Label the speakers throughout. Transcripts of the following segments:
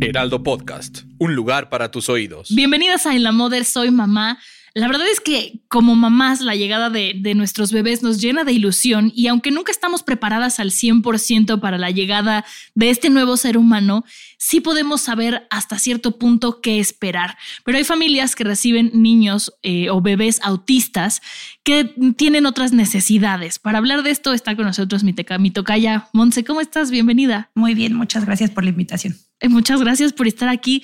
Speaker 1: Heraldo Podcast, un lugar para tus oídos.
Speaker 2: Bienvenidas a En la Mother, soy mamá. La verdad es que como mamás la llegada de, de, nuestros bebés nos llena de ilusión y aunque nunca estamos preparadas al 100% para la llegada de este nuevo ser humano, sí podemos saber hasta cierto punto qué esperar. Pero hay familias que reciben niños eh, o bebés autistas que tienen otras necesidades. Para hablar de esto está con nosotros mi, teca, mi tocaya Monse. ¿Cómo estás? Bienvenida.
Speaker 3: Muy bien, muchas gracias por la invitación.
Speaker 2: Eh, muchas gracias por estar aquí.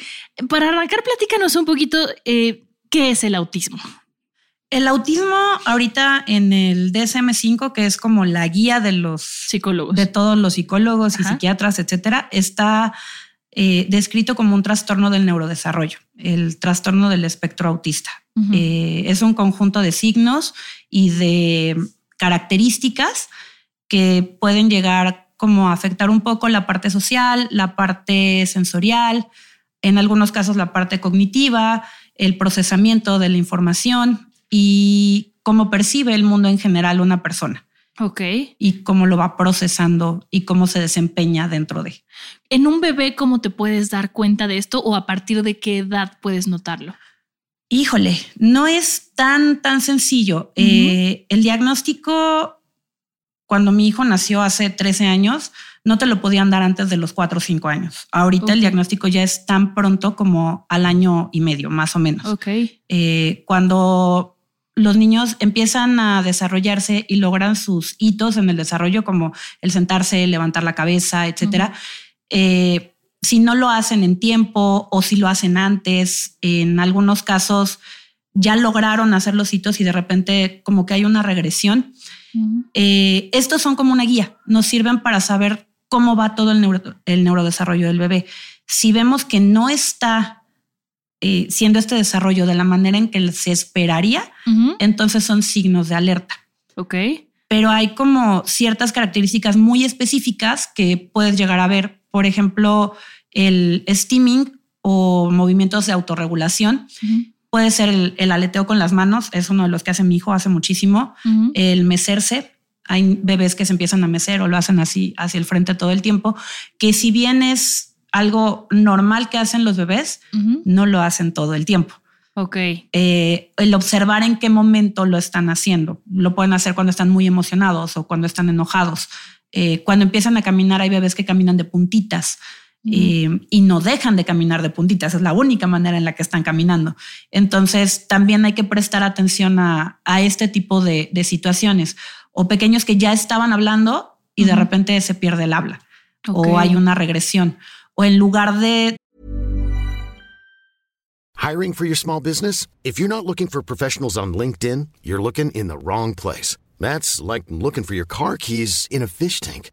Speaker 2: Para arrancar, platícanos un poquito... Eh, ¿Qué es el autismo?
Speaker 3: El autismo ahorita en el DSM5, que es como la guía de los
Speaker 2: psicólogos,
Speaker 3: de todos los psicólogos y psiquiatras, etcétera, está eh, descrito como un trastorno del neurodesarrollo, el trastorno del espectro autista. eh, es un conjunto de signos y de características que pueden llegar como a afectar un poco la parte social, la parte sensorial, en algunos casos la parte cognitiva, el procesamiento de la información y cómo percibe el mundo en general una persona.
Speaker 2: Ok.
Speaker 3: Y cómo lo va procesando y cómo se desempeña dentro de.
Speaker 2: En un bebé, ¿cómo te puedes dar cuenta de esto o a partir de qué edad puedes notarlo?
Speaker 3: Híjole, no es tan, tan sencillo. Uh -huh. eh, el diagnóstico, cuando mi hijo nació hace 13 años, no te lo podían dar antes de los 4 o 5 años. Ahorita okay. el diagnóstico ya es tan pronto como al año y medio, más o menos.
Speaker 2: Okay.
Speaker 3: Eh, cuando los niños empiezan a desarrollarse y logran sus hitos en el desarrollo, como el sentarse, levantar la cabeza, etcétera. Uh -huh. eh, si no lo hacen en tiempo o si lo hacen antes, en algunos casos ya lograron hacer los hitos y de repente como que hay una regresión. Uh -huh. eh, estos son como una guía, nos sirven para saber cómo va todo el, neuro, el neurodesarrollo del bebé. Si vemos que no está eh, siendo este desarrollo de la manera en que se esperaría, uh -huh. entonces son signos de alerta.
Speaker 2: Ok.
Speaker 3: Pero hay como ciertas características muy específicas que puedes llegar a ver. Por ejemplo, el steaming o movimientos de autorregulación. Uh -huh. Puede ser el, el, aleteo con las manos, es uno de los que hace mi hijo hace muchísimo. Uh -huh. El mecerse. Hay bebés que se empiezan a mecer o lo hacen así hacia el frente todo el tiempo, que si bien es algo normal que hacen los bebés, uh -huh. no lo hacen todo el tiempo.
Speaker 2: Ok.
Speaker 3: Eh, el observar en qué momento lo están haciendo. Lo pueden hacer cuando están muy emocionados o cuando están enojados. Eh, cuando empiezan a caminar, hay bebés que caminan de puntitas. -huh. eh, y no dejan de caminar de puntitas, es la única manera en la que están caminando. Entonces, también hay que prestar atención a, a este tipo de, de, situaciones o pequeños que ya estaban hablando y uh -huh. de repente se pierde el habla okay. o hay una regresión o en lugar de
Speaker 4: Hiring for your small business? If you're not looking for professionals on LinkedIn, you're looking in the wrong place. That's like looking for your car keys in a fish tank.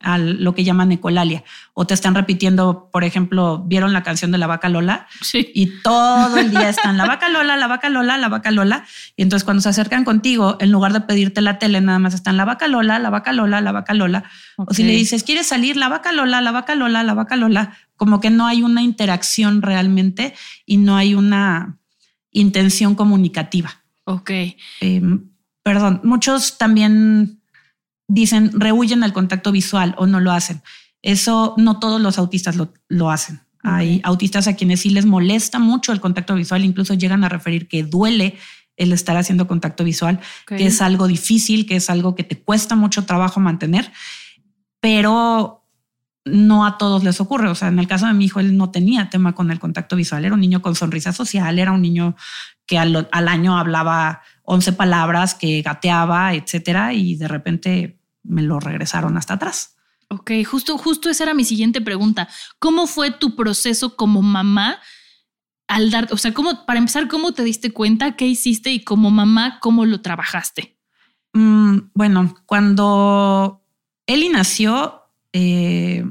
Speaker 3: a lo que llaman ecolalia. O te están repitiendo, por ejemplo, ¿vieron la canción de la vaca Lola?
Speaker 2: Sí.
Speaker 3: Y todo el día están la vaca Lola, la vaca Lola, la vaca Lola. Y entonces cuando se acercan contigo, en lugar de pedirte la tele, nada más están la vaca Lola, la vaca Lola, la vaca Lola. Okay. O si le dices, ¿quieres salir? La vaca Lola, la vaca Lola, la vaca Lola. Como que no hay una interacción realmente y no hay una intención comunicativa.
Speaker 2: Ok.
Speaker 3: Eh, perdón, muchos también dicen rehuyen el contacto visual o no lo hacen. Eso no todos los autistas lo, lo hacen. Okay. Hay autistas a quienes sí les molesta mucho el contacto visual, incluso llegan a referir que duele el estar haciendo contacto visual, okay. que es algo difícil, que es algo que te cuesta mucho trabajo mantener, pero no a todos les ocurre. O sea, en el caso de mi hijo, él no tenía tema con el contacto visual, era un niño con sonrisa social, era un niño que al, al año hablaba 11 palabras, que gateaba, etcétera, y de repente me lo regresaron hasta atrás.
Speaker 2: Ok, justo, justo esa era mi siguiente pregunta. ¿Cómo fue tu proceso como mamá al dar, o sea, cómo, para empezar, cómo te diste cuenta, qué hiciste y como mamá, cómo lo trabajaste?
Speaker 3: Mm, bueno, cuando Eli nació, eh,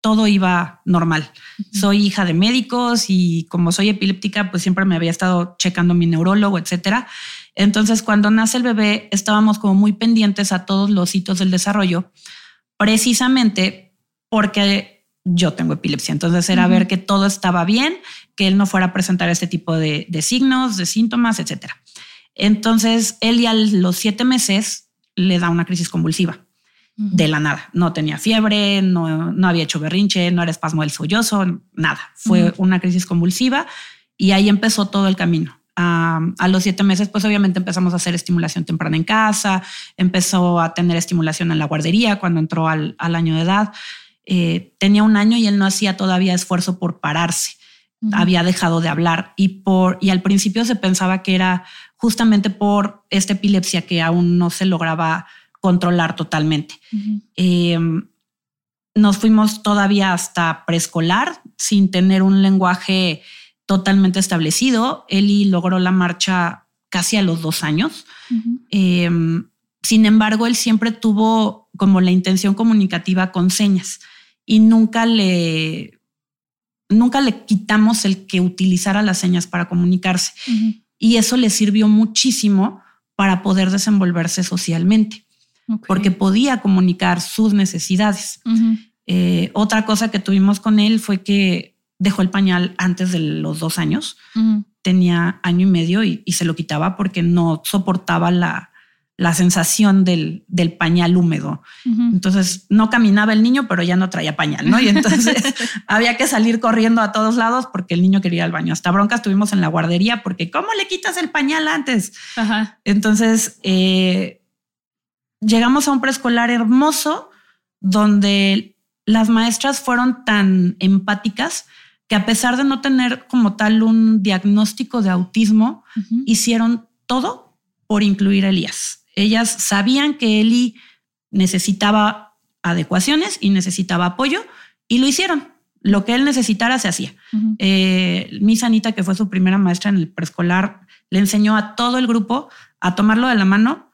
Speaker 3: todo iba normal. Soy hija de médicos y como soy epiléptica, pues siempre me había estado checando mi neurólogo, etcétera. Entonces, cuando nace el bebé, estábamos como muy pendientes a todos los hitos del desarrollo, precisamente porque yo tengo epilepsia. Entonces, era ver que todo estaba bien, que él no fuera a presentar este tipo de, de signos, de síntomas, etcétera. Entonces, él a los siete meses le da una crisis convulsiva de la nada. No tenía fiebre, no, no, había hecho berrinche, no era espasmo del sollozo, nada. Fue una crisis convulsiva y ahí empezó todo el camino. A los siete meses, pues obviamente empezamos a hacer estimulación temprana en casa, empezó a tener estimulación en la guardería cuando entró al, año de edad. Eh, tenía un año y él no hacía todavía esfuerzo por pararse. Había dejado de hablar y por y al principio se pensaba que era justamente por esta epilepsia que aún no se lograba controlar totalmente. Eh, nos fuimos todavía hasta preescolar sin tener un lenguaje totalmente establecido. Eli logró la marcha casi a los dos años. Eh, sin embargo, él siempre tuvo como la intención comunicativa con señas y nunca le, nunca le quitamos el que utilizara las señas para comunicarse. Y eso le sirvió muchísimo para poder desenvolverse socialmente porque podía comunicar sus necesidades. Eh, otra cosa que tuvimos con él fue que dejó el pañal antes de los dos años. Tenía año y medio y, se lo quitaba porque no soportaba la, la sensación del, del, pañal húmedo. Entonces no caminaba el niño, pero ya no traía pañal, ¿no? Y entonces había que salir corriendo a todos lados porque el niño quería ir al baño. Hasta broncas tuvimos en la guardería porque ¿cómo le quitas el pañal antes? Entonces, eh, llegamos a un preescolar hermoso donde las maestras fueron tan empáticas que a pesar de no tener como tal un diagnóstico de autismo, hicieron todo por incluir a Elías. Ellas sabían que Eli necesitaba adecuaciones y necesitaba apoyo y lo hicieron. Lo que él necesitara se hacía. Eh, mi Sanita, que fue su primera maestra en el preescolar, le enseñó a todo el grupo a tomarlo de la mano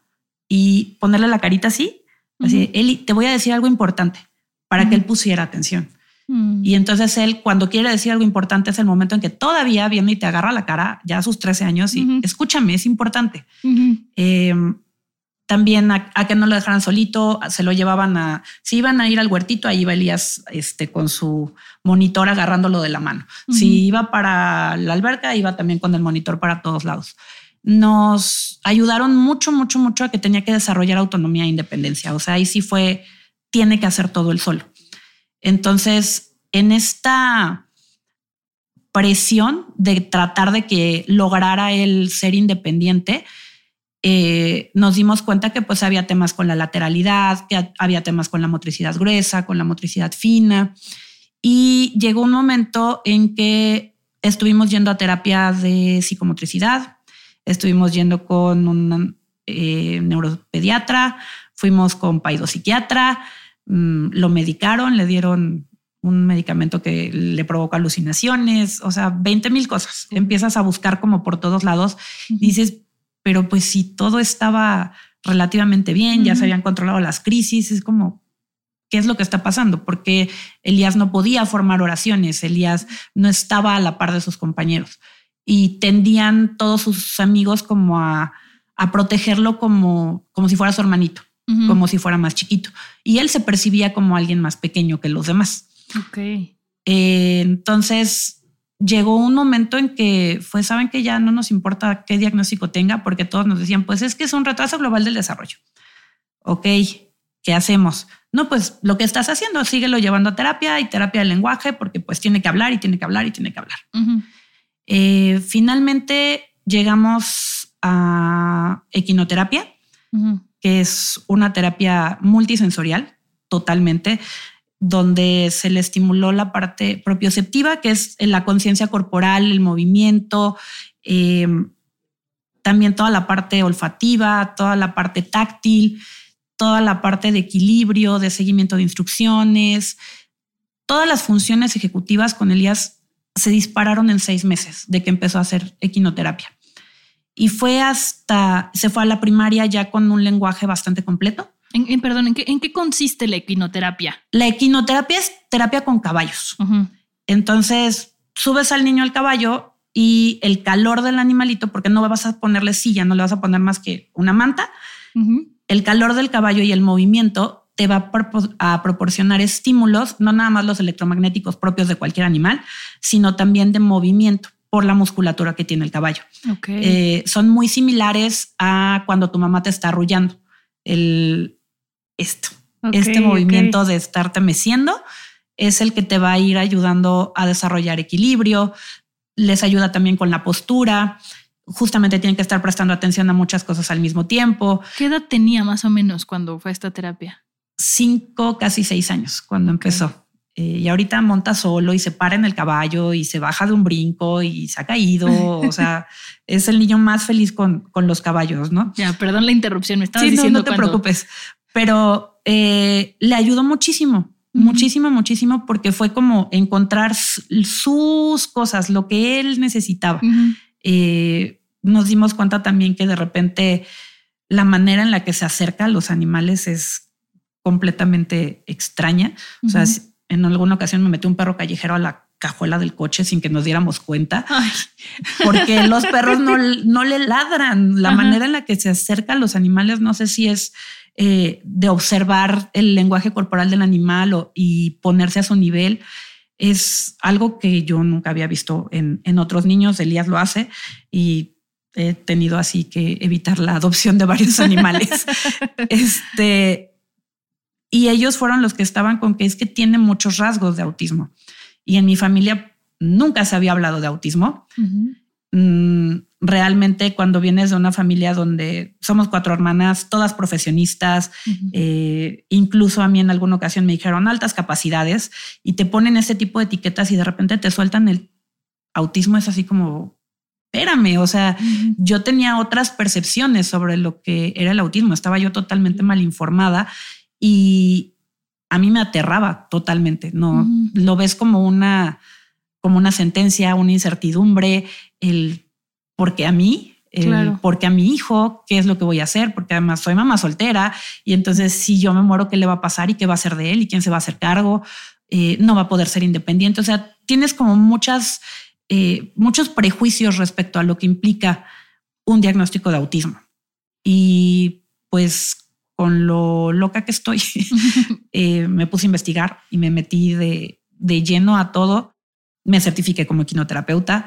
Speaker 3: y ponerle la carita así, así, Eli, te voy a decir algo importante para que él pusiera atención. Mm. Y entonces él, cuando quiere decir algo importante, es el momento en que todavía viene y te agarra la cara, ya a sus 13 años, y escúchame, es importante. Em, también a, que no lo dejaran solito, se lo llevaban a, si iban a ir al huertito, ahí iba Elías este, con su monitor agarrándolo de la mano. Si iba para la alberca, iba también con el monitor para todos lados nos ayudaron mucho, mucho, mucho a que tenía que desarrollar autonomía e independencia. O sea, ahí sí fue, tiene que hacer todo el solo. Entonces, en esta presión de tratar de que lograra el ser independiente, eh, nos dimos cuenta que pues había temas con la lateralidad, que había temas con la motricidad gruesa, con la motricidad fina. Y llegó un momento en que estuvimos yendo a terapia de psicomotricidad, Estuvimos yendo con un eh, neuropediatra, fuimos con paidopsiquiatra, mm, lo medicaron, le dieron un medicamento que le provoca alucinaciones, o sea, 20 mil cosas. Empiezas a buscar como por todos lados. Dices, pero pues si todo estaba relativamente bien, ya se habían controlado las crisis, es como, ¿qué es lo que está pasando? Porque Elías no podía formar oraciones, Elías no estaba a la par de sus compañeros y tendían todos sus amigos como a, protegerlo como, como si fuera su hermanito, como si fuera más chiquito. Y él se percibía como alguien más pequeño que los demás.
Speaker 2: Ok.
Speaker 3: Eh, entonces llegó un momento en que fue, saben que ya no nos importa qué diagnóstico tenga, porque todos nos decían, pues es que es un retraso global del desarrollo. Ok, ¿qué hacemos? No, pues lo que estás haciendo, síguelo llevando a terapia y terapia de lenguaje, porque pues tiene que hablar y tiene que hablar y tiene que hablar. Eh, finalmente llegamos a equinoterapia, que es una terapia multisensorial totalmente, donde se le estimuló la parte propioceptiva, que es la conciencia corporal, el movimiento, em, también toda la parte olfativa, toda la parte táctil, toda la parte de equilibrio, de seguimiento de instrucciones, todas las funciones ejecutivas con Elías se dispararon en seis meses de que empezó a hacer equinoterapia. Y fue hasta, se fue a la primaria ya con un lenguaje bastante completo.
Speaker 2: En, perdón, ¿en qué, ¿en qué consiste la equinoterapia?
Speaker 3: La equinoterapia es terapia con caballos. Entonces, subes al niño al caballo y el calor del animalito, porque no vas a ponerle silla, no le vas a poner más que una manta, el calor del caballo y el movimiento te va a proporcionar estímulos, no nada más los electromagnéticos propios de cualquier animal, sino también de movimiento por la musculatura que tiene el caballo. Eh, son muy similares a cuando tu mamá te está arrullando. El, esto, este movimiento de estarte meciendo es el que te va a ir ayudando a desarrollar equilibrio, les ayuda también con la postura. Justamente tienen que estar prestando atención a muchas cosas al mismo tiempo.
Speaker 2: ¿Qué edad tenía más o menos cuando fue esta terapia?
Speaker 3: cinco, casi seis años cuando empezó. Eh, y ahorita monta solo y se para en el caballo y se baja de un brinco y se ha caído. o sea, es el niño más feliz con, con los caballos, ¿no?
Speaker 2: Ya, perdón la interrupción, me estabas diciendo.
Speaker 3: No, te preocupes, pero eh, le ayudó muchísimo, muchísimo, muchísimo, porque fue como encontrar sus cosas, lo que él necesitaba. Eh, nos dimos cuenta también que de repente la manera en la que se acerca a los animales es completamente extraña. O sea, en alguna ocasión me metió un perro callejero a la cajuela del coche sin que nos diéramos cuenta, porque los perros no, no, le ladran. La manera en la que se acercan los animales, no sé si es eh, de observar el lenguaje corporal del animal o, y ponerse a su nivel. Es algo que yo nunca había visto en, en otros niños. Elías lo hace y he tenido así que evitar la adopción de varios animales. este, y ellos fueron los que estaban con que es que tiene muchos rasgos de autismo. Y en mi familia nunca se había hablado de autismo. Mm, realmente cuando vienes de una familia donde somos cuatro hermanas, todas profesionistas, eh, incluso a mí en alguna ocasión me dijeron altas capacidades y te ponen ese tipo de etiquetas y de repente te sueltan el autismo, es así como, espérame, o sea, yo tenía otras percepciones sobre lo que era el autismo, estaba yo totalmente mal informada y a mí me aterraba totalmente. No lo ves como una, como una sentencia, una incertidumbre, el porque a mí, el porque a mi hijo, qué es lo que voy a hacer, porque además soy mamá soltera y entonces si yo me muero, qué le va a pasar y qué va a hacer de él y quién se va a hacer cargo, eh, no va a poder ser independiente. O sea, tienes como muchas, eh, muchos prejuicios respecto a lo que implica un diagnóstico de autismo. Y pues con lo loca que estoy, eh, me puse a investigar y me metí de, lleno a todo. Me certifiqué como equinoterapeuta,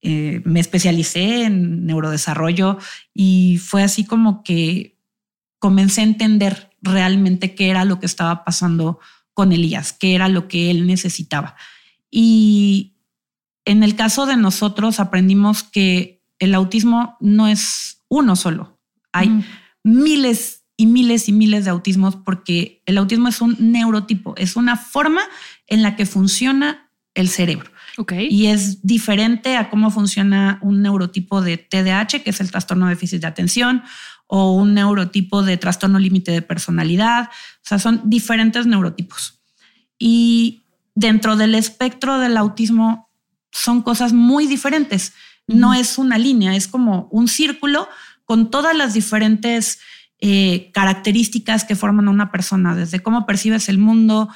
Speaker 3: eh, me especialicé en neurodesarrollo y fue así como que comencé a entender realmente qué era lo que estaba pasando con Elías, qué era lo que él necesitaba. Y en el caso de nosotros aprendimos que el autismo no es uno solo, hay miles y miles y miles de autismos porque el autismo es un neurotipo, es una forma en la que funciona el cerebro.
Speaker 2: Okay.
Speaker 3: Y es diferente a cómo funciona un neurotipo de TDAH, que es el trastorno de déficit de atención, o un neurotipo de trastorno límite de personalidad. O sea, son diferentes neurotipos. Y dentro del espectro del autismo son cosas muy diferentes. No es una línea, es como un círculo con todas las diferentes eh, características que forman a una persona, desde cómo percibes el mundo,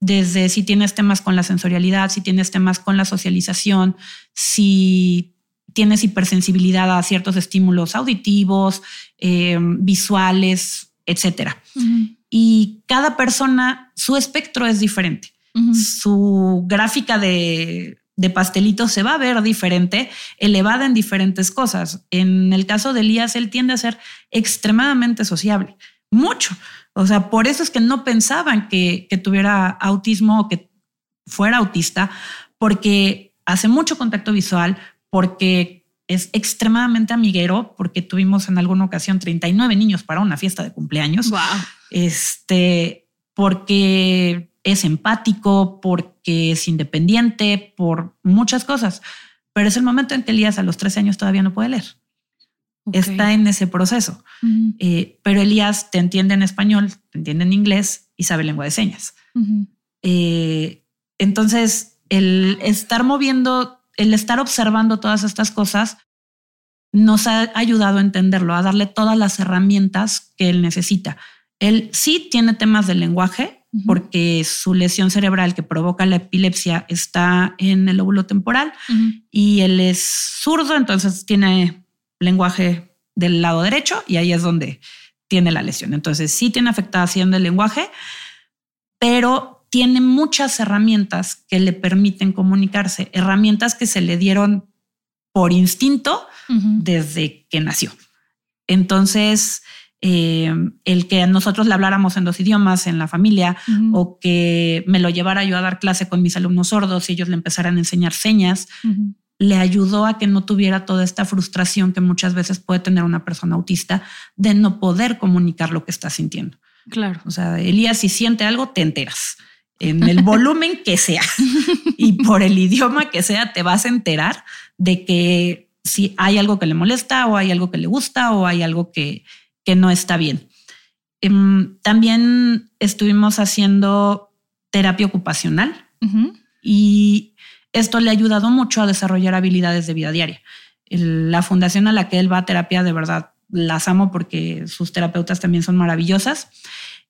Speaker 3: desde si tienes temas con la sensorialidad, si tienes temas con la socialización, si tienes hipersensibilidad a ciertos estímulos auditivos, eh, visuales, etcétera. Y cada persona, su espectro es diferente. Su gráfica de de pastelito se va a ver diferente, elevada en diferentes cosas. En el caso de Elías, él tiende a ser extremadamente sociable, mucho. O sea, por eso es que no pensaban que, tuviera autismo o que fuera autista, porque hace mucho contacto visual, porque es extremadamente amiguero, porque tuvimos en alguna ocasión 39 niños para una fiesta de cumpleaños.
Speaker 2: Wow.
Speaker 3: Este, porque es empático, porque es independiente, por muchas cosas. Pero es el momento en que Elías a los 13 años todavía no puede leer. Está en ese proceso. Eh, pero Elías te entiende en español, te entiende en inglés y sabe lengua de señas. Eh, entonces, el estar moviendo, el estar observando todas estas cosas nos ha ayudado a entenderlo, a darle todas las herramientas que él necesita. Él sí tiene temas del lenguaje, porque su lesión cerebral que provoca la epilepsia está en el lóbulo temporal y él es zurdo, entonces tiene lenguaje del lado derecho y ahí es donde tiene la lesión. Entonces sí tiene afectación del lenguaje, pero tiene muchas herramientas que le permiten comunicarse, herramientas que se le dieron por instinto desde que nació. Entonces, eh, el que nosotros le habláramos en dos idiomas en la familia o que me lo llevara yo a dar clase con mis alumnos sordos y ellos le empezaran a enseñar señas, le ayudó a que no tuviera toda esta frustración que muchas veces puede tener una persona autista de no poder comunicar lo que está sintiendo.
Speaker 2: Claro.
Speaker 3: O sea, Elías, si siente algo, te enteras en el volumen que sea y por el idioma que sea, te vas a enterar de que si hay algo que le molesta o hay algo que le gusta o hay algo que, que no está bien. Em, también estuvimos haciendo terapia ocupacional y esto le ha ayudado mucho a desarrollar habilidades de vida diaria. la fundación a la que él va a terapia, de verdad, las amo porque sus terapeutas también son maravillosas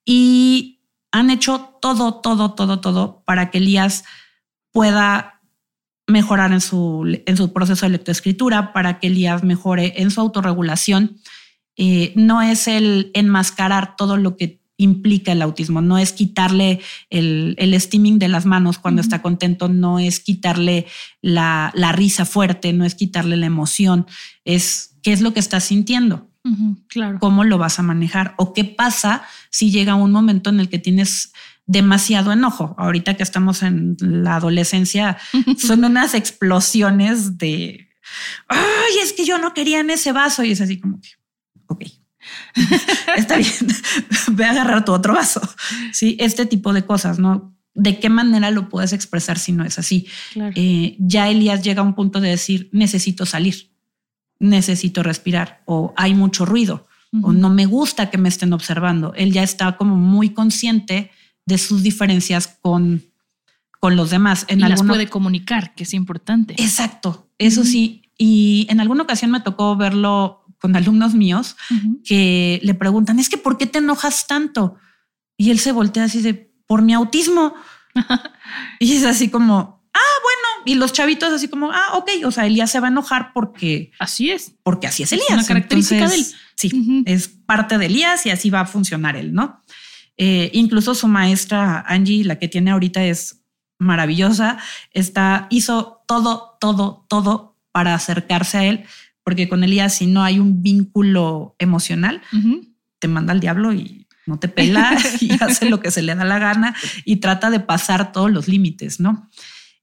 Speaker 3: y han hecho todo, todo, todo, todo para que Elías pueda mejorar en su, en su proceso de lectoescritura, para que Elías mejore en su autorregulación eh, no es el enmascarar todo lo que implica el autismo, no es quitarle el, el steaming de las manos cuando está contento, no es quitarle la, risa fuerte, no es quitarle la emoción, es qué es lo que estás sintiendo.
Speaker 2: claro.
Speaker 3: ¿Cómo lo vas a manejar? ¿O qué pasa si llega un momento en el que tienes demasiado enojo? Ahorita que estamos en la adolescencia, son unas explosiones de, ay, es que yo no quería en ese vaso y es así como que, ok, está bien, ve a agarrar tu otro vaso. Sí, este tipo de cosas, ¿no? ¿De qué manera lo puedes expresar si no es así? Eh, ya Elías llega a un punto de decir, necesito salir, necesito respirar, o hay mucho ruido, o no me gusta que me estén observando. Él ya está como muy consciente de sus diferencias con, con los demás.
Speaker 2: En y las puede comunicar, que es importante.
Speaker 3: Exacto, eso sí. Y en alguna ocasión me tocó verlo con alumnos míos que le preguntan, es que ¿por qué te enojas tanto? Y él se voltea así de, por mi autismo. y es así como, ah, bueno, y los chavitos así como, ah, ok, o sea, Elías se va a enojar porque...
Speaker 2: Así es.
Speaker 3: Porque así es Elías.
Speaker 2: una característica de él.
Speaker 3: Sí, es parte de Elías y así va a funcionar él, ¿no? Eh, incluso su maestra Angie, la que tiene ahorita es maravillosa, está, hizo todo, todo, todo para acercarse a él porque con Elías si no hay un vínculo emocional, te manda al diablo y no te pela y hace lo que se le da la gana y trata de pasar todos los límites, ¿no?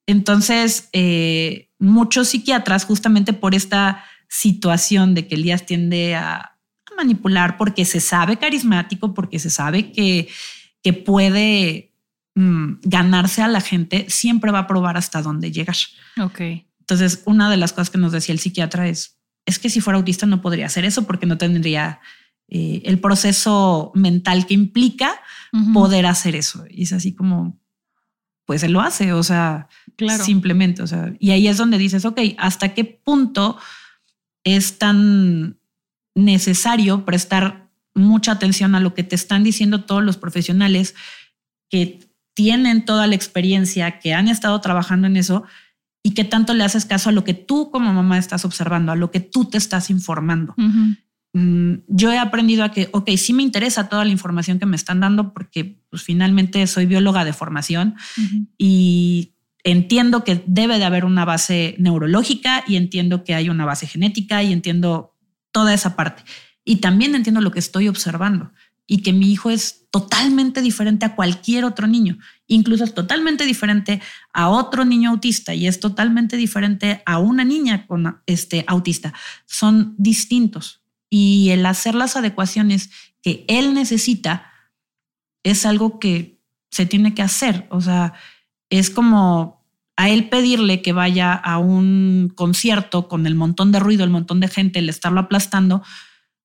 Speaker 3: Entonces, eh, muchos psiquiatras, justamente por esta situación de que Elías tiende a, manipular porque se sabe carismático, porque se sabe que, que puede mm, ganarse a la gente, siempre va a probar hasta dónde llegar.
Speaker 2: Ok.
Speaker 3: Entonces, una de las cosas que nos decía el psiquiatra es, es que si fuera autista no podría hacer eso porque no tendría eh, el proceso mental que implica poder hacer eso. Y es así como, pues él lo hace, o sea,
Speaker 2: claro.
Speaker 3: simplemente, o sea, y ahí es donde dices, ok, ¿hasta qué punto es tan necesario prestar mucha atención a lo que te están diciendo todos los profesionales que tienen toda la experiencia, que han estado trabajando en eso y qué tanto le haces caso a lo que tú como mamá estás observando, a lo que tú te estás informando. Mm, yo he aprendido a que, ok, sí me interesa toda la información que me están dando porque pues, finalmente soy bióloga de formación y entiendo que debe de haber una base neurológica y entiendo que hay una base genética y entiendo toda esa parte. Y también entiendo lo que estoy observando y que mi hijo es totalmente diferente a cualquier otro niño. Incluso es totalmente diferente a otro niño autista y es totalmente diferente a una niña con este autista. Son distintos y el hacer las adecuaciones que él necesita es algo que se tiene que hacer. O sea, es como a él pedirle que vaya a un concierto con el montón de ruido, el montón de gente, el estarlo aplastando,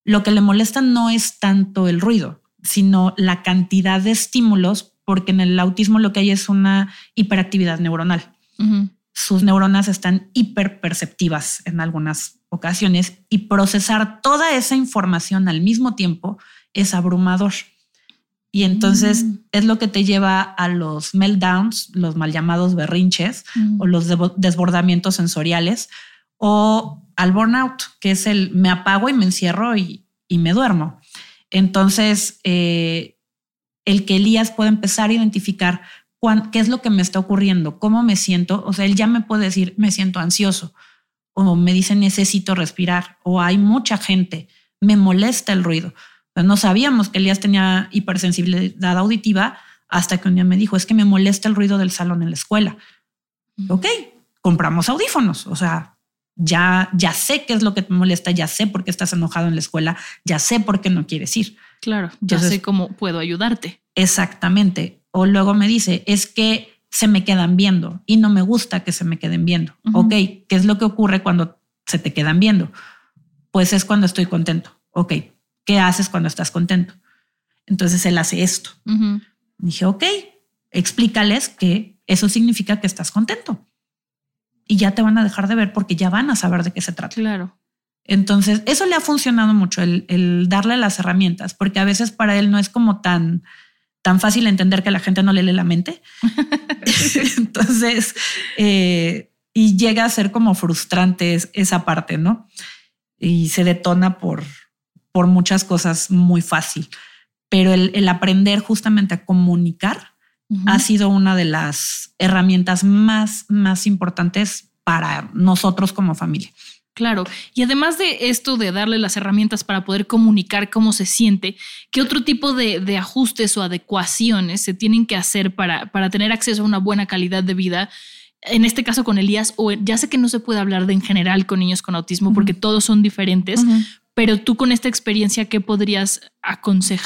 Speaker 3: lo que le molesta no es tanto el ruido, sino la cantidad de estímulos, porque en el autismo lo que hay es una hiperactividad neuronal. Sus neuronas están hiperperceptivas en algunas ocasiones y procesar toda esa información al mismo tiempo es abrumador. Y entonces es lo que te lleva a los meltdowns, los mal llamados berrinches o los desbordamientos sensoriales o al burnout, que es el me apago y me encierro y, me duermo. Entonces, eh, el que Elías pueda empezar a identificar qué es lo que me está ocurriendo, cómo me siento, o sea, él ya me puede decir, me siento ansioso, o me dice, necesito respirar, o hay mucha gente, me molesta el ruido. no sabíamos que Elías tenía hipersensibilidad auditiva hasta que un día me dijo, es que me molesta el ruido del salón en la escuela. Ok, compramos audífonos, o sea, ya, ya sé qué es lo que te molesta, ya sé por qué estás enojado en la escuela, ya sé por qué no quieres ir.
Speaker 2: Claro, ya sé cómo puedo ayudarte.
Speaker 3: Exactamente. O luego me dice, es que se me quedan viendo y no me gusta que se me queden viendo. Ok, ¿qué es lo que ocurre cuando se te quedan viendo? Pues es cuando estoy contento. Ok, ¿qué haces cuando estás contento? Entonces él hace esto. Dije, ok, explícales que eso significa que estás contento y ya te van a dejar de ver porque ya van a saber de qué se trata.
Speaker 2: Claro.
Speaker 3: Entonces, eso le ha funcionado mucho, el, darle las herramientas, porque a veces para él no es como tan, tan fácil entender que la gente no le lee la mente. Entonces, eh, y llega a ser como frustrante esa parte, ¿no? Y se detona por, por muchas cosas muy fácil. Pero el, aprender justamente a comunicar ha sido una de las herramientas más, más importantes para nosotros como familia.
Speaker 2: Claro, y además de esto de darle las herramientas para poder comunicar cómo se siente, ¿qué otro tipo de, ajustes o adecuaciones se tienen que hacer para, para, tener acceso a una buena calidad de vida? En este caso con Elías, o ya sé que no se puede hablar de en general con niños con autismo porque todos son diferentes, pero tú con esta experiencia, ¿qué podrías aconsejar?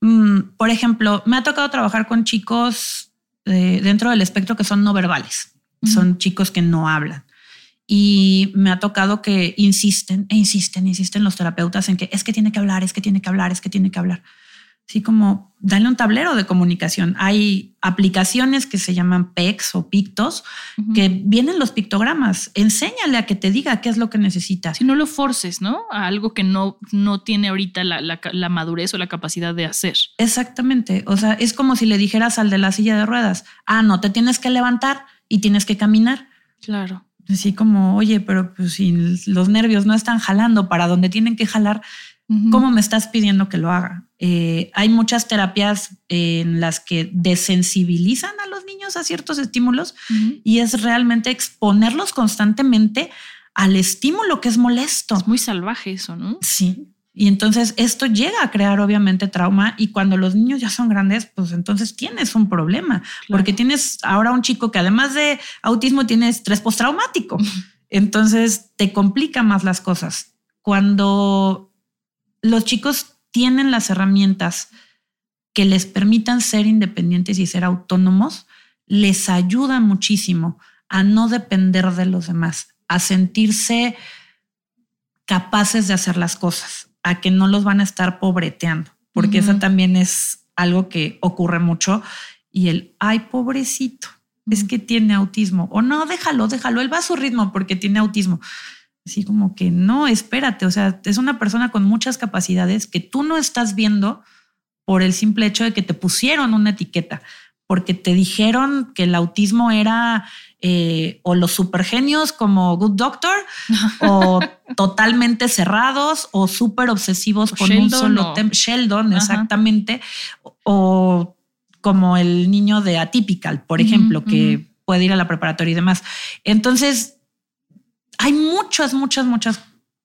Speaker 3: Mm, por ejemplo, me ha tocado trabajar con chicos eh, dentro del espectro que son no verbales. Son chicos que no hablan. Y me ha tocado que insisten e insisten, insisten los terapeutas en que es que tiene que hablar, es que tiene que hablar, es que tiene que hablar así como dale un tablero de comunicación. Hay aplicaciones que se llaman PEX o Pictos, que vienen los pictogramas. Enséñale a que te diga qué es lo que necesita.
Speaker 2: Si no lo forces, ¿no? A algo que no, no tiene ahorita la, la, madurez o la capacidad de hacer.
Speaker 3: Exactamente. O sea, es como si le dijeras al de la silla de ruedas, ah, no, te tienes que levantar y tienes que caminar.
Speaker 2: Claro.
Speaker 3: Así como, oye, pero pues si los nervios no están jalando para donde tienen que jalar, ¿Cómo me estás pidiendo que lo haga? Eh, hay muchas terapias en las que desensibilizan a los niños a ciertos estímulos y es realmente exponerlos constantemente al estímulo que es molesto.
Speaker 2: Es muy salvaje eso, ¿no?
Speaker 3: Sí. Y entonces esto llega a crear obviamente trauma y cuando los niños ya son grandes, pues entonces tienes un problema, porque tienes ahora un chico que además de autismo tiene estrés postraumático. Entonces te complica más las cosas. Cuando los chicos tienen las herramientas que les permitan ser independientes y ser autónomos, les ayuda muchísimo a no depender de los demás, a sentirse capaces de hacer las cosas, a que no los van a estar pobreteando, porque eso también es algo que ocurre mucho. Y el, ay, pobrecito, es que tiene autismo. O no, déjalo, déjalo, él va a su ritmo porque tiene autismo. Así como que no, espérate, o sea, es una persona con muchas capacidades que tú no estás viendo por el simple hecho de que te pusieron una etiqueta, porque te dijeron que el autismo era eh, o los supergenios como Good Doctor o totalmente cerrados o súper obsesivos con un solo tema. Sheldon, exactamente. O como el niño de Atypical, por ejemplo, que puede ir a la preparatoria y demás. Entonces, hay muchas, muchas, muchas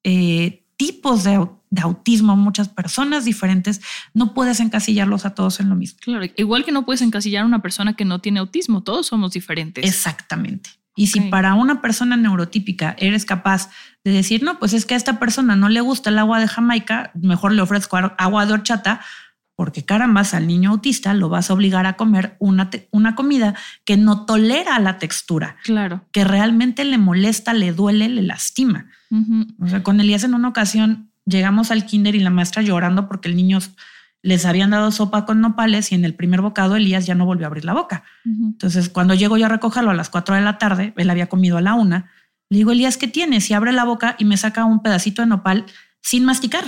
Speaker 3: eh, tipos de, autismo, muchas personas diferentes. No puedes encasillarlos a todos en lo mismo.
Speaker 2: Claro, igual que no puedes encasillar a una persona que no tiene autismo, todos somos diferentes.
Speaker 3: Exactamente. Y si para una persona neurotípica eres capaz de decir, no, pues es que a esta persona no le gusta el agua de Jamaica, mejor le ofrezco agua de horchata, porque carambas al niño autista lo vas a obligar a comer una, una comida que no tolera la textura.
Speaker 2: Claro.
Speaker 3: Que realmente le molesta, le duele, le lastima. O sea, con Elías en una ocasión llegamos al kinder y la maestra llorando porque el niño les habían dado sopa con nopales y en el primer bocado Elías ya no volvió a abrir la boca. Entonces, cuando llego yo a recogerlo a las 4 de la tarde, él había comido a la una, le digo, Elías, ¿qué tienes? Y abre la boca y me saca un pedacito de nopal sin masticar.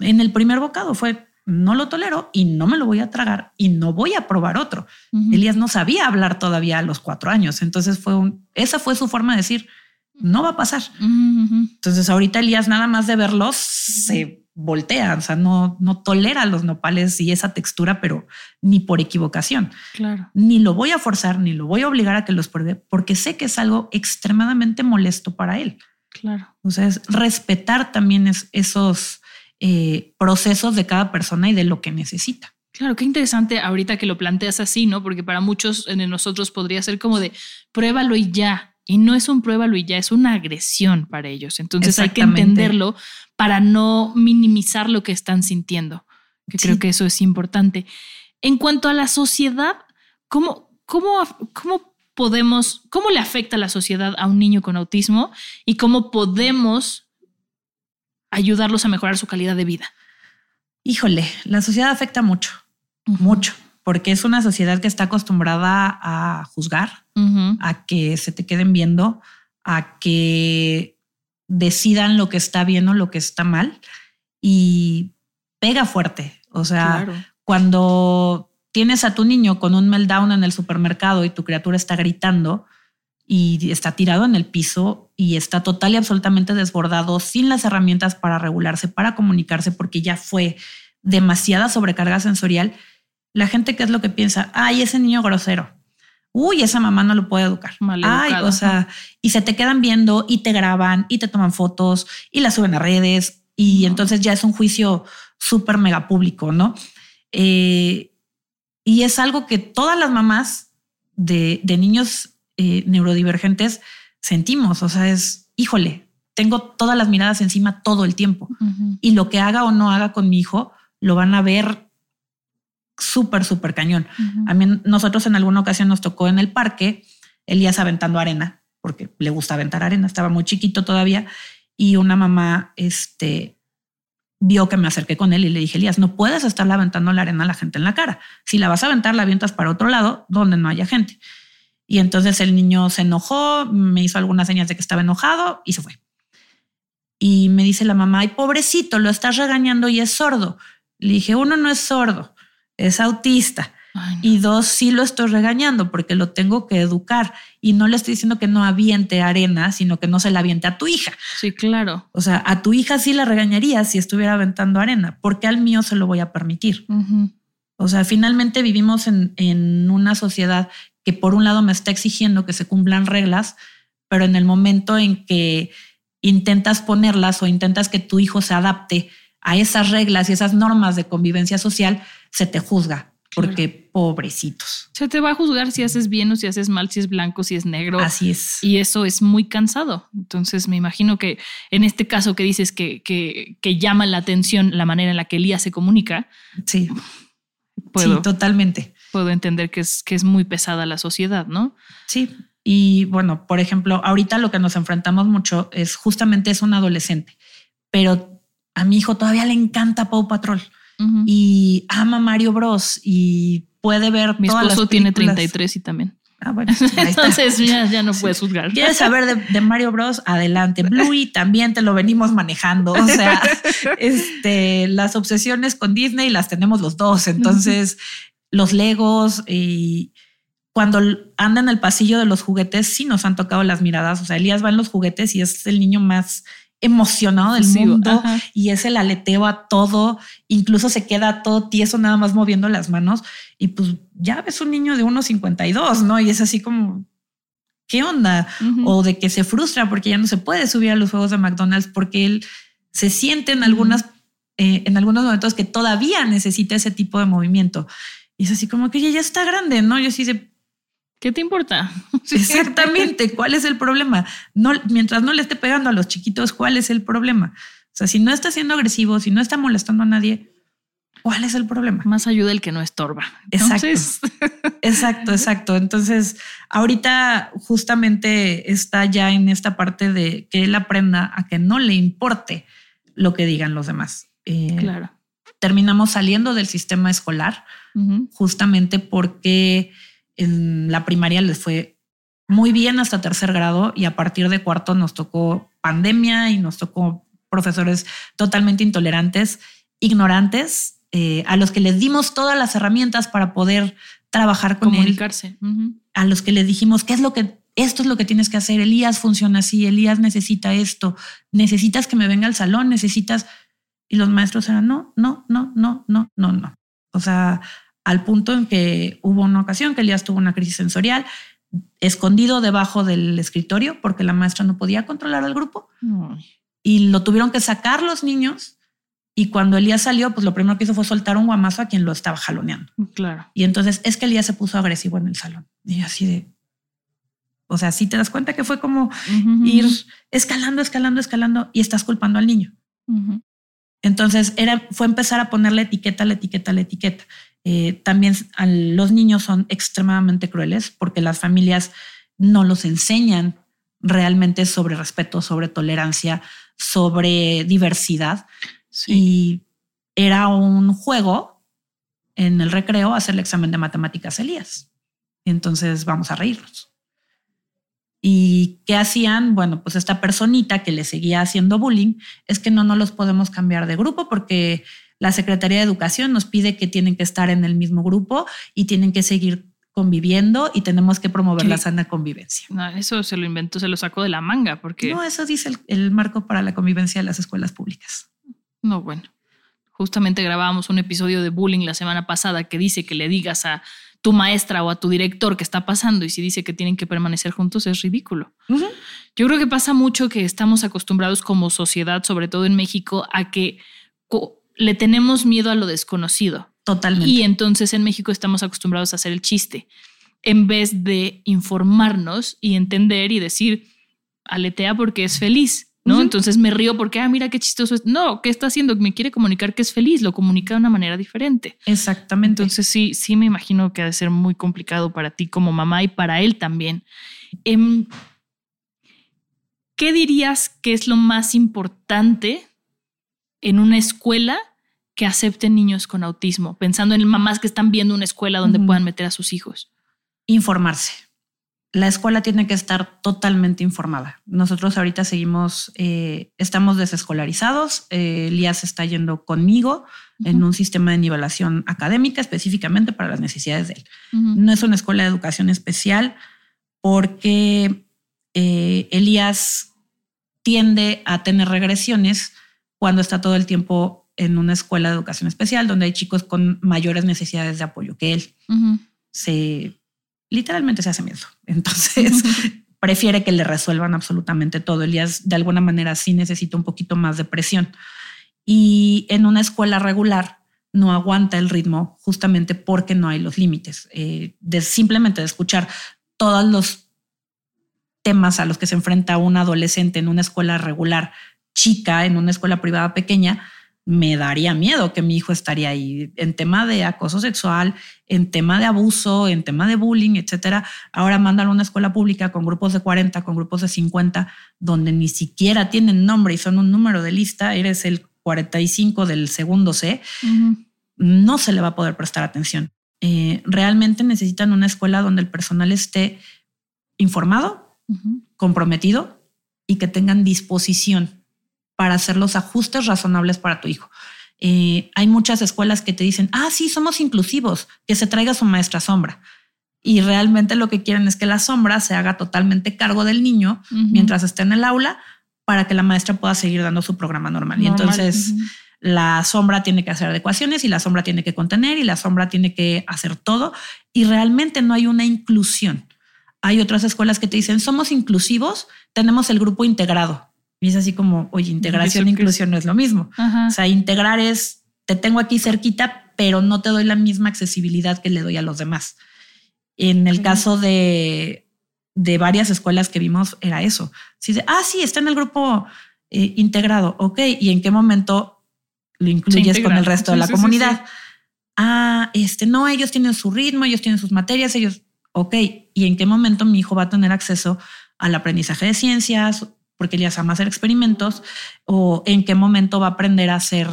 Speaker 3: En el primer bocado fue no lo tolero y no me lo voy a tragar y no voy a probar otro. Elías no sabía hablar todavía a los cuatro años, entonces fue un, esa fue su forma de decir, no va a pasar. Entonces ahorita Elías nada más de verlos se voltea, o sea, no, no tolera los nopales y esa textura, pero ni por equivocación.
Speaker 2: Claro.
Speaker 3: Ni lo voy a forzar, ni lo voy a obligar a que los pruebe, porque sé que es algo extremadamente molesto para él.
Speaker 2: Claro.
Speaker 3: O sea, es respetar también esos eh, procesos de cada persona y de lo que necesita.
Speaker 2: Claro, qué interesante ahorita que lo planteas así, ¿no? Porque para muchos de nosotros podría ser como de pruébalo y ya. Y no es un pruébalo y ya, es una agresión para ellos. Entonces hay que entenderlo para no minimizar lo que están sintiendo. Que creo que eso es importante. En cuanto a la sociedad, ¿cómo, cómo, cómo podemos, cómo le afecta a la sociedad a un niño con autismo y cómo podemos ayudarlos a mejorar su calidad de vida?
Speaker 3: Híjole, la sociedad afecta mucho, mucho, porque es una sociedad que está acostumbrada a juzgar, a que se te queden viendo, a que decidan lo que está bien o lo que está mal y pega fuerte. O sea, cuando tienes a tu niño con un meltdown en el supermercado y tu criatura está gritando, y está tirado en el piso y está total y absolutamente desbordado, sin las herramientas para regularse, para comunicarse, porque ya fue demasiada sobrecarga sensorial. La gente, ¿qué es lo que piensa? Ay, ese niño grosero. Uy, esa mamá no lo puede educar. Ay, o sea, y se te quedan viendo y te graban y te toman fotos y la suben a redes y entonces ya es un juicio súper mega público, ¿no? Eh, y es algo que todas las mamás de, de niños eh, neurodivergentes sentimos. O sea, es, híjole, tengo todas las miradas encima todo el tiempo. Y lo que haga o no haga con mi hijo, lo van a ver súper, súper cañón. A mí, nosotros en alguna ocasión nos tocó en el parque, Elías aventando arena, porque le gusta aventar arena, estaba muy chiquito todavía, y una mamá, este, vio que me acerqué con él y le dije, Elías, no puedes estarle aventando la arena a la gente en la cara. Si la vas a aventar, la avientas para otro lado donde no haya gente. Y entonces el niño se enojó, me hizo algunas señas de que estaba enojado y se fue. Y me dice la mamá, ay, pobrecito, lo estás regañando y es sordo. Le dije, uno no es sordo, es autista. Y dos, sí lo estoy regañando porque lo tengo que educar. Y no le estoy diciendo que no aviente arena, sino que no se la aviente a tu hija.
Speaker 2: Sí, claro.
Speaker 3: O sea, a tu hija sí la regañaría si estuviera aventando arena, porque al mío se lo voy a permitir. O sea, finalmente vivimos en, en, una sociedad que por un lado me está exigiendo que se cumplan reglas, pero en el momento en que intentas ponerlas o intentas que tu hijo se adapte a esas reglas y esas normas de convivencia social, se te juzga, porque pobrecitos.
Speaker 2: Se te va a juzgar si haces bien o si haces mal, si es blanco, si es negro.
Speaker 3: Así es.
Speaker 2: Y eso es muy cansado. Entonces me imagino que en este caso que dices que, que, que llama la atención la manera en la que Elías se comunica.
Speaker 3: Sí. sí, totalmente
Speaker 2: puedo entender que es, que es muy pesada la sociedad, ¿no?
Speaker 3: Sí. Y bueno, por ejemplo, ahorita lo que nos enfrentamos mucho es justamente es un adolescente, pero a mi hijo todavía le encanta Paw Patrol y ama Mario Bros y puede ver.
Speaker 2: Mi esposo tiene 33 y también.
Speaker 3: Ah, bueno.
Speaker 2: Entonces ya, no puedes juzgar.
Speaker 3: ¿Quieres saber de, Mario Bros? Adelante. Bluey también te lo venimos manejando. O sea, este, las obsesiones con Disney las tenemos los dos. Entonces, los legos y cuando anda en el pasillo de los juguetes, sí nos han tocado las miradas. O sea, Elías va en los juguetes y es el niño más emocionado del mundo y es el aleteo a todo, incluso se queda todo tieso nada más moviendo las manos y pues ya ves un niño de 1,52, ¿no? Y es así como, ¿qué onda? O de que se frustra porque ya no se puede subir a los juegos de McDonald's porque él se siente en algunas, eh, en algunos momentos que todavía necesita ese tipo de movimiento. Y es así como que ya está grande, ¿no? Yo sí de,
Speaker 2: ¿Qué te importa?
Speaker 3: Exactamente. ¿Cuál es el problema? No, mientras no le esté pegando a los chiquitos, ¿cuál es el problema? O sea, si no está siendo agresivo, si no está molestando a nadie, ¿cuál es el problema?
Speaker 2: Más ayuda el que no estorba.
Speaker 3: Exacto. exacto, exacto. Entonces, ahorita justamente está ya en esta parte de que él aprenda a que no le importe lo que digan los demás.
Speaker 2: Eh, claro.
Speaker 3: Terminamos saliendo del sistema escolar justamente porque en la primaria les fue muy bien hasta tercer grado y a partir de cuarto nos tocó pandemia y nos tocó profesores totalmente intolerantes, ignorantes, eh, a los que les dimos todas las herramientas para poder trabajar con
Speaker 2: Comunicarse.
Speaker 3: él, a los que les dijimos qué es lo que esto es lo que tienes que hacer. Elías funciona así. Elías necesita esto. Necesitas que me venga al salón. Necesitas. Y los maestros eran no, no, no, no, no, no, no. O sea, al punto en que hubo una ocasión que Elías tuvo una crisis sensorial, escondido debajo del escritorio porque la maestra no podía controlar al grupo y lo tuvieron que sacar los niños. Y cuando Elías salió, pues lo primero que hizo fue soltar un guamazo a quien lo estaba jaloneando.
Speaker 2: Claro.
Speaker 3: Y entonces es que Elías se puso agresivo en el salón. Y así de. O sea, si te das cuenta que fue como ir escalando, escalando, escalando y estás culpando al niño. Entonces era, fue empezar a ponerle etiqueta, la etiqueta, la etiqueta. Eh, también los niños son extremadamente crueles porque las familias no los enseñan realmente sobre respeto, sobre tolerancia, sobre diversidad. Y era un juego en el recreo hacer el examen de matemáticas Elías. entonces vamos a reírnos. ¿Y qué hacían? Bueno, pues esta personita que le seguía haciendo bullying es que no, no los podemos cambiar de grupo porque la Secretaría de Educación nos pide que tienen que estar en el mismo grupo y tienen que seguir conviviendo y tenemos que promover la sana convivencia.
Speaker 2: No, eso se lo inventó, se lo sacó de la manga, porque...
Speaker 3: No, eso dice el, marco para la convivencia de las escuelas públicas.
Speaker 2: No, bueno. Justamente grabábamos un episodio de bullying la semana pasada que dice que le digas a tu maestra o a tu director qué está pasando y si dice que tienen que permanecer juntos es ridículo. Yo creo que pasa mucho que estamos acostumbrados como sociedad, sobre todo en México, a que le tenemos miedo a lo desconocido.
Speaker 3: Totalmente.
Speaker 2: Y entonces en México estamos acostumbrados a hacer el chiste en vez de informarnos y entender y decir, aletea porque es feliz, ¿no? Entonces me río porque, ah, mira qué chistoso es. No, ¿qué está haciendo? Me quiere comunicar que es feliz, lo comunica de una manera diferente.
Speaker 3: Exactamente.
Speaker 2: Entonces sí, sí me imagino que ha de ser muy complicado para ti como mamá y para él también. Em, ¿Qué dirías que es lo más importante en una escuela que acepten niños con autismo, pensando en mamás que están viendo una escuela donde puedan meter a sus hijos?
Speaker 3: Informarse. La escuela tiene que estar totalmente informada. Nosotros ahorita seguimos, eh, estamos desescolarizados. Eh, Elías está yendo conmigo en un sistema de nivelación académica específicamente para las necesidades de él. No es una escuela de educación especial porque eh, Elías tiende a tener regresiones cuando está todo el tiempo en una escuela de educación especial donde hay chicos con mayores necesidades de apoyo que él. Se literalmente se hace miedo. Entonces prefiere que le resuelvan absolutamente todo. Elías de alguna manera sí necesita un poquito más de presión. Y en una escuela regular no aguanta el ritmo justamente porque no hay los límites. Eh, de simplemente de escuchar todos los temas a los que se enfrenta un adolescente en una escuela regular chica en una escuela privada pequeña, me daría miedo que mi hijo estaría ahí en tema de acoso sexual, en tema de abuso, en tema de bullying, etcétera. Ahora mandan a una escuela pública con grupos de 40, con grupos de 50, donde ni siquiera tienen nombre y son un número de lista, eres el 45 del segundo C, no se le va a poder prestar atención. Eh, realmente necesitan una escuela donde el personal esté informado, comprometido y que tengan disposición para hacer los ajustes razonables para tu hijo. Eh, hay muchas escuelas que te dicen, ah, sí, somos inclusivos, que se traiga su maestra sombra. Y realmente lo que quieren es que la sombra se haga totalmente cargo del niño mientras esté en el aula para que la maestra pueda seguir dando su programa normal. Y entonces la sombra tiene que hacer adecuaciones y la sombra tiene que contener y la sombra tiene que hacer todo. Y realmente no hay una inclusión. Hay otras escuelas que te dicen, somos inclusivos, tenemos el grupo integrado. Y es así como, oye, integración e inclusión no es lo mismo. O sea, integrar es, te tengo aquí cerquita, pero no te doy la misma accesibilidad que le doy a los demás. En el caso de, de, varias escuelas que vimos, era eso. Si de, ah, sí, está en el grupo eh, integrado, ok, ¿y en qué momento lo incluyes con el resto de la comunidad? ah, este, no, ellos tienen su ritmo, ellos tienen sus materias, ellos, ok, ¿y en qué momento mi hijo va a tener acceso al aprendizaje de ciencias porque ya ama hacer experimentos, o en qué momento va a aprender a hacer,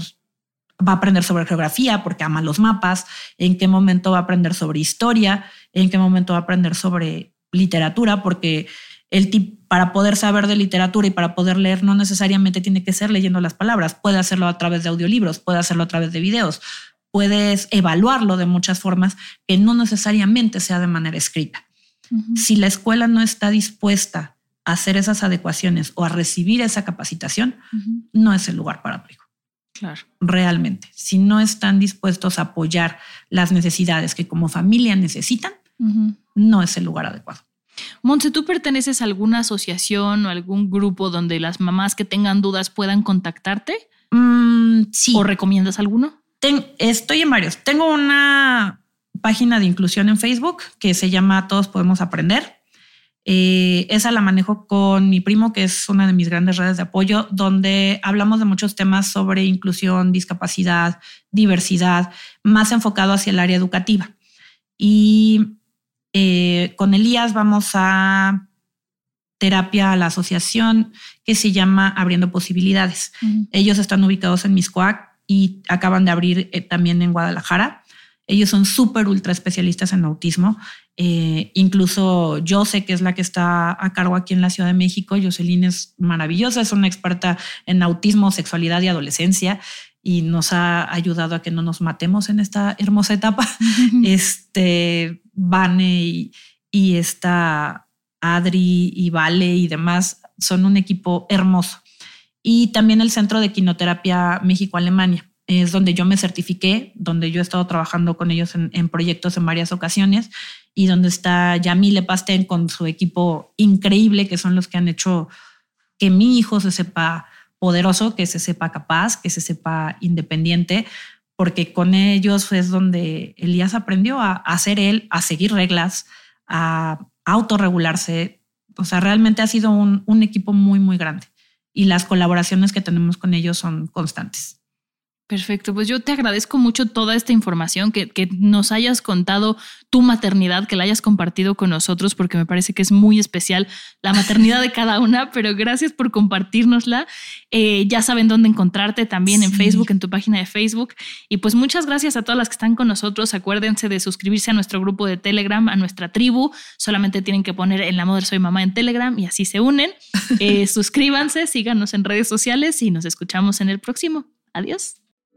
Speaker 3: va a aprender sobre geografía porque ama los mapas, en qué momento va a aprender sobre historia, en qué momento va a aprender sobre literatura, porque el tip para poder saber de literatura y para poder leer no necesariamente tiene que ser leyendo las palabras, puede hacerlo a través de audiolibros, puede hacerlo a través de videos, puedes evaluarlo de muchas formas que no necesariamente sea de manera escrita. Si la escuela no está dispuesta hacer esas adecuaciones o a recibir esa capacitación, no es el lugar para hijo.
Speaker 2: Claro.
Speaker 3: Realmente, si no están dispuestos a apoyar las necesidades que como familia necesitan, no es el lugar adecuado.
Speaker 2: Monse, ¿tú perteneces a alguna asociación o algún grupo donde las mamás que tengan dudas puedan contactarte?
Speaker 3: Mm, sí.
Speaker 2: ¿O recomiendas alguno?
Speaker 3: estoy en varios. Tengo una página de inclusión en Facebook que se llama Todos Podemos Aprender. Eh, esa la manejo con mi primo, que es una de mis grandes redes de apoyo, donde hablamos de muchos temas sobre inclusión, discapacidad, diversidad, más enfocado hacia el área educativa. Y eh, con Elías vamos a terapia a la asociación que se llama Abriendo Posibilidades. Ellos están ubicados en Miscoac y acaban de abrir eh, también en Guadalajara. Ellos son súper ultra especialistas en autismo. Eh, incluso yo sé que es la que está a cargo aquí en la Ciudad de México. Jocelyn es maravillosa, es una experta en autismo, sexualidad y adolescencia y nos ha ayudado a que no nos matemos en esta hermosa etapa. este, Vane y, y esta Adri y Vale y demás son un equipo hermoso. Y también el Centro de Quinoterapia México-Alemania es donde yo me certifiqué, donde yo he estado trabajando con ellos en, proyectos en varias ocasiones y donde está Yamile Pastén con su equipo increíble, que son los que han hecho que mi hijo se sepa poderoso, que se sepa capaz, que se sepa independiente, porque con ellos es donde Elías aprendió a, hacer él, a seguir reglas, a autorregularse. O sea, realmente ha sido un, un equipo muy, muy grande y las colaboraciones que tenemos con ellos son constantes.
Speaker 2: Perfecto, pues yo te agradezco mucho toda esta información, que, nos hayas contado tu maternidad, que la hayas compartido con nosotros, porque me parece que es muy especial la maternidad de cada una, pero gracias por compartirnosla. Eh, ya saben dónde encontrarte también en Facebook, en tu página de Facebook. Y pues muchas gracias a todas las que están con nosotros. Acuérdense de suscribirse a nuestro grupo de Telegram, a nuestra tribu. Solamente tienen que poner en la Moder Soy Mamá en Telegram y así se unen. Eh, suscríbanse, síganos en redes sociales y nos escuchamos en el próximo. Adiós.